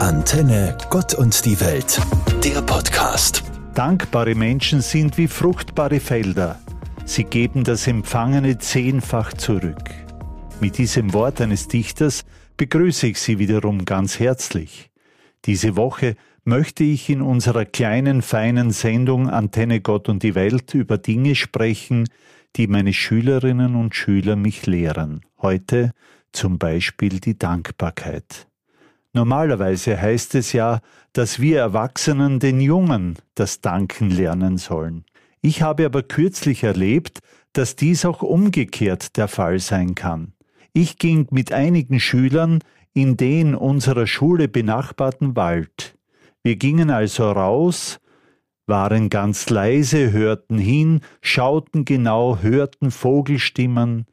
Antenne Gott und die Welt, der Podcast. Dankbare Menschen sind wie fruchtbare Felder. Sie geben das Empfangene zehnfach zurück. Mit diesem Wort eines Dichters begrüße ich Sie wiederum ganz herzlich. Diese Woche möchte ich in unserer kleinen, feinen Sendung Antenne Gott und die Welt über Dinge sprechen, die meine Schülerinnen und Schüler mich lehren. Heute zum Beispiel die Dankbarkeit. Normalerweise heißt es ja, dass wir Erwachsenen den Jungen das Danken lernen sollen. Ich habe aber kürzlich erlebt, dass dies auch umgekehrt der Fall sein kann. Ich ging mit einigen Schülern in den unserer Schule benachbarten Wald. Wir gingen also raus, waren ganz leise, hörten hin, schauten genau, hörten Vogelstimmen,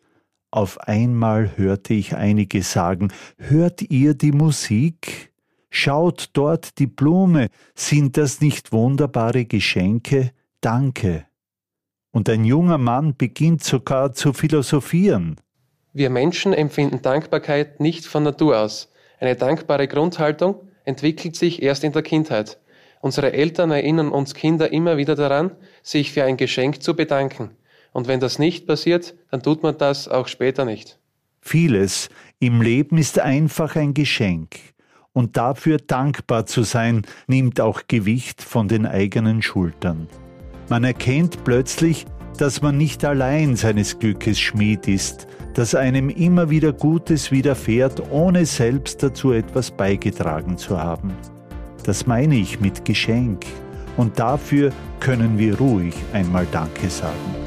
auf einmal hörte ich einige sagen, hört ihr die Musik? Schaut dort die Blume, sind das nicht wunderbare Geschenke? Danke. Und ein junger Mann beginnt sogar zu philosophieren. Wir Menschen empfinden Dankbarkeit nicht von Natur aus. Eine dankbare Grundhaltung entwickelt sich erst in der Kindheit. Unsere Eltern erinnern uns Kinder immer wieder daran, sich für ein Geschenk zu bedanken. Und wenn das nicht passiert, dann tut man das auch später nicht. Vieles im Leben ist einfach ein Geschenk. Und dafür dankbar zu sein, nimmt auch Gewicht von den eigenen Schultern. Man erkennt plötzlich, dass man nicht allein seines Glückes Schmied ist, dass einem immer wieder Gutes widerfährt, ohne selbst dazu etwas beigetragen zu haben. Das meine ich mit Geschenk. Und dafür können wir ruhig einmal Danke sagen.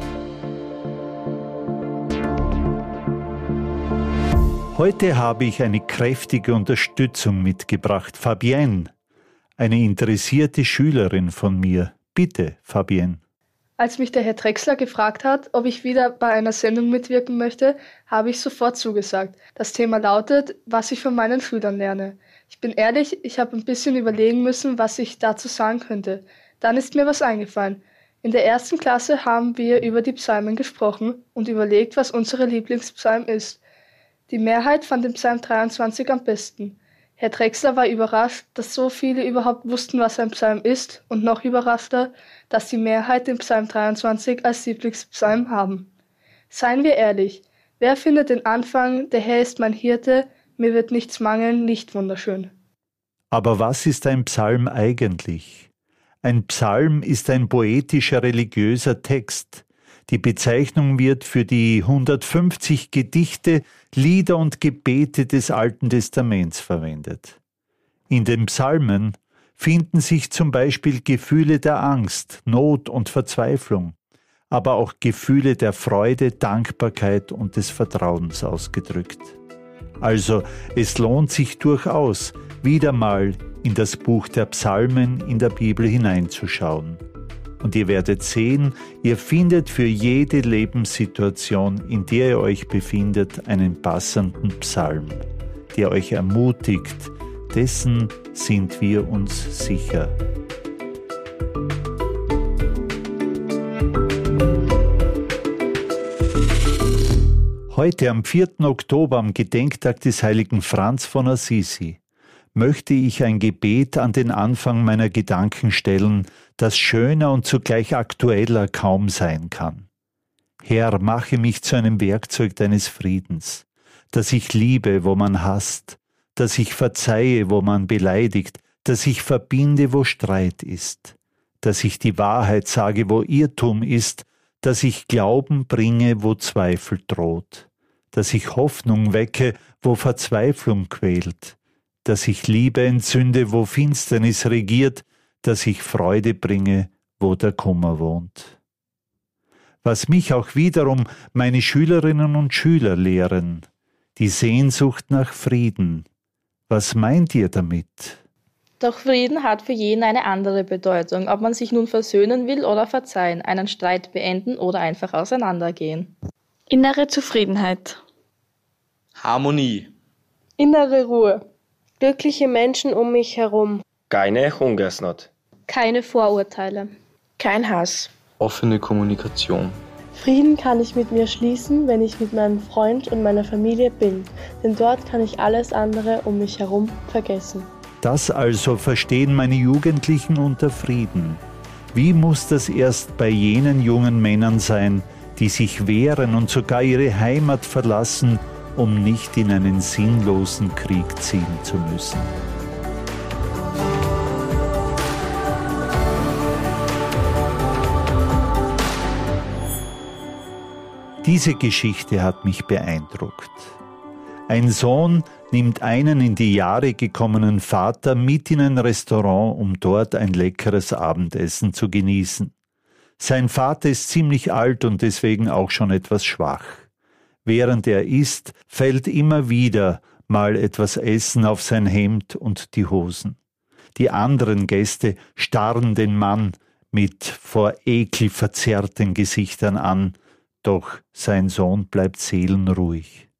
Heute habe ich eine kräftige Unterstützung mitgebracht. Fabienne, eine interessierte Schülerin von mir. Bitte, Fabienne. Als mich der Herr Drechsler gefragt hat, ob ich wieder bei einer Sendung mitwirken möchte, habe ich sofort zugesagt. Das Thema lautet, was ich von meinen Schülern lerne. Ich bin ehrlich, ich habe ein bisschen überlegen müssen, was ich dazu sagen könnte. Dann ist mir was eingefallen. In der ersten Klasse haben wir über die Psalmen gesprochen und überlegt, was unsere Lieblingspsalm ist. Die Mehrheit fand den Psalm 23 am besten. Herr Drechsler war überrascht, dass so viele überhaupt wussten, was ein Psalm ist, und noch überraschter, dass die Mehrheit den Psalm 23 als Lieblingspsalm haben. Seien wir ehrlich, wer findet den Anfang, der Herr ist mein Hirte, mir wird nichts mangeln, nicht wunderschön? Aber was ist ein Psalm eigentlich? Ein Psalm ist ein poetischer religiöser Text. Die Bezeichnung wird für die 150 Gedichte, Lieder und Gebete des Alten Testaments verwendet. In den Psalmen finden sich zum Beispiel Gefühle der Angst, Not und Verzweiflung, aber auch Gefühle der Freude, Dankbarkeit und des Vertrauens ausgedrückt. Also es lohnt sich durchaus, wieder mal in das Buch der Psalmen in der Bibel hineinzuschauen. Und ihr werdet sehen, ihr findet für jede Lebenssituation, in der ihr euch befindet, einen passenden Psalm, der euch ermutigt. Dessen sind wir uns sicher. Heute am 4. Oktober, am Gedenktag des heiligen Franz von Assisi, möchte ich ein Gebet an den Anfang meiner Gedanken stellen, das schöner und zugleich aktueller kaum sein kann. Herr, mache mich zu einem Werkzeug deines Friedens, dass ich liebe, wo man hasst, dass ich verzeihe, wo man beleidigt, dass ich verbinde, wo Streit ist, dass ich die Wahrheit sage, wo Irrtum ist, dass ich Glauben bringe, wo Zweifel droht, dass ich Hoffnung wecke, wo Verzweiflung quält, dass ich Liebe entzünde, wo Finsternis regiert, dass ich Freude bringe, wo der Kummer wohnt. Was mich auch wiederum meine Schülerinnen und Schüler lehren, die Sehnsucht nach Frieden. Was meint ihr damit? Doch Frieden hat für jeden eine andere Bedeutung, ob man sich nun versöhnen will oder verzeihen, einen Streit beenden oder einfach auseinandergehen. Innere Zufriedenheit. Harmonie. Innere Ruhe. Glückliche Menschen um mich herum. Keine Hungersnot. Keine Vorurteile. Kein Hass. Offene Kommunikation. Frieden kann ich mit mir schließen, wenn ich mit meinem Freund und meiner Familie bin, denn dort kann ich alles andere um mich herum vergessen. Das also verstehen meine Jugendlichen unter Frieden. Wie muss das erst bei jenen jungen Männern sein, die sich wehren und sogar ihre Heimat verlassen, um nicht in einen sinnlosen Krieg ziehen zu müssen? Diese Geschichte hat mich beeindruckt. Ein Sohn nimmt einen in die Jahre gekommenen Vater mit in ein Restaurant, um dort ein leckeres Abendessen zu genießen. Sein Vater ist ziemlich alt und deswegen auch schon etwas schwach. Während er isst, fällt immer wieder mal etwas Essen auf sein Hemd und die Hosen. Die anderen Gäste starren den Mann mit vor Ekel verzerrten Gesichtern an, doch sein Sohn bleibt seelenruhig.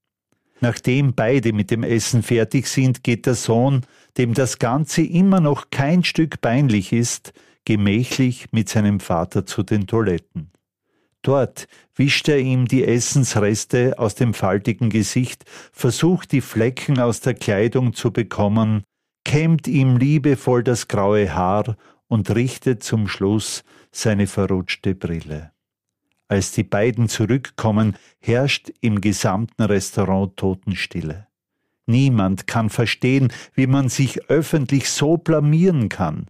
Nachdem beide mit dem Essen fertig sind, geht der Sohn, dem das Ganze immer noch kein Stück peinlich ist, gemächlich mit seinem Vater zu den Toiletten. Dort wischt er ihm die Essensreste aus dem faltigen Gesicht, versucht die Flecken aus der Kleidung zu bekommen, kämmt ihm liebevoll das graue Haar und richtet zum Schluss seine verrutschte Brille. Als die beiden zurückkommen, herrscht im gesamten Restaurant Totenstille. Niemand kann verstehen, wie man sich öffentlich so blamieren kann.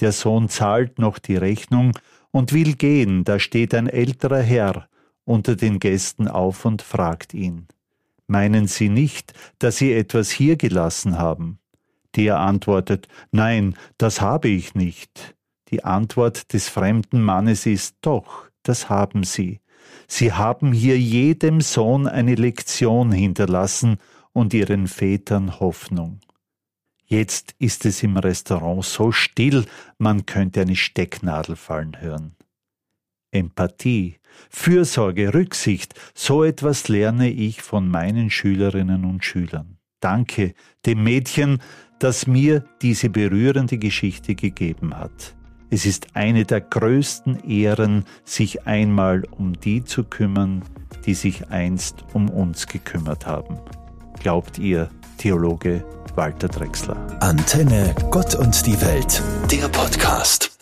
Der Sohn zahlt noch die Rechnung und will gehen, da steht ein älterer Herr unter den Gästen auf und fragt ihn. Meinen Sie nicht, dass Sie etwas hier gelassen haben? Der antwortet, Nein, das habe ich nicht. Die Antwort des fremden Mannes ist doch, das haben sie. Sie haben hier jedem Sohn eine Lektion hinterlassen und ihren Vätern Hoffnung. Jetzt ist es im Restaurant so still, man könnte eine Stecknadel fallen hören. Empathie, Fürsorge, Rücksicht, so etwas lerne ich von meinen Schülerinnen und Schülern. Danke dem Mädchen, das mir diese berührende Geschichte gegeben hat. Es ist eine der größten Ehren, sich einmal um die zu kümmern, die sich einst um uns gekümmert haben. Glaubt ihr, Theologe Walter Drexler? Antenne, Gott und die Welt, der Podcast.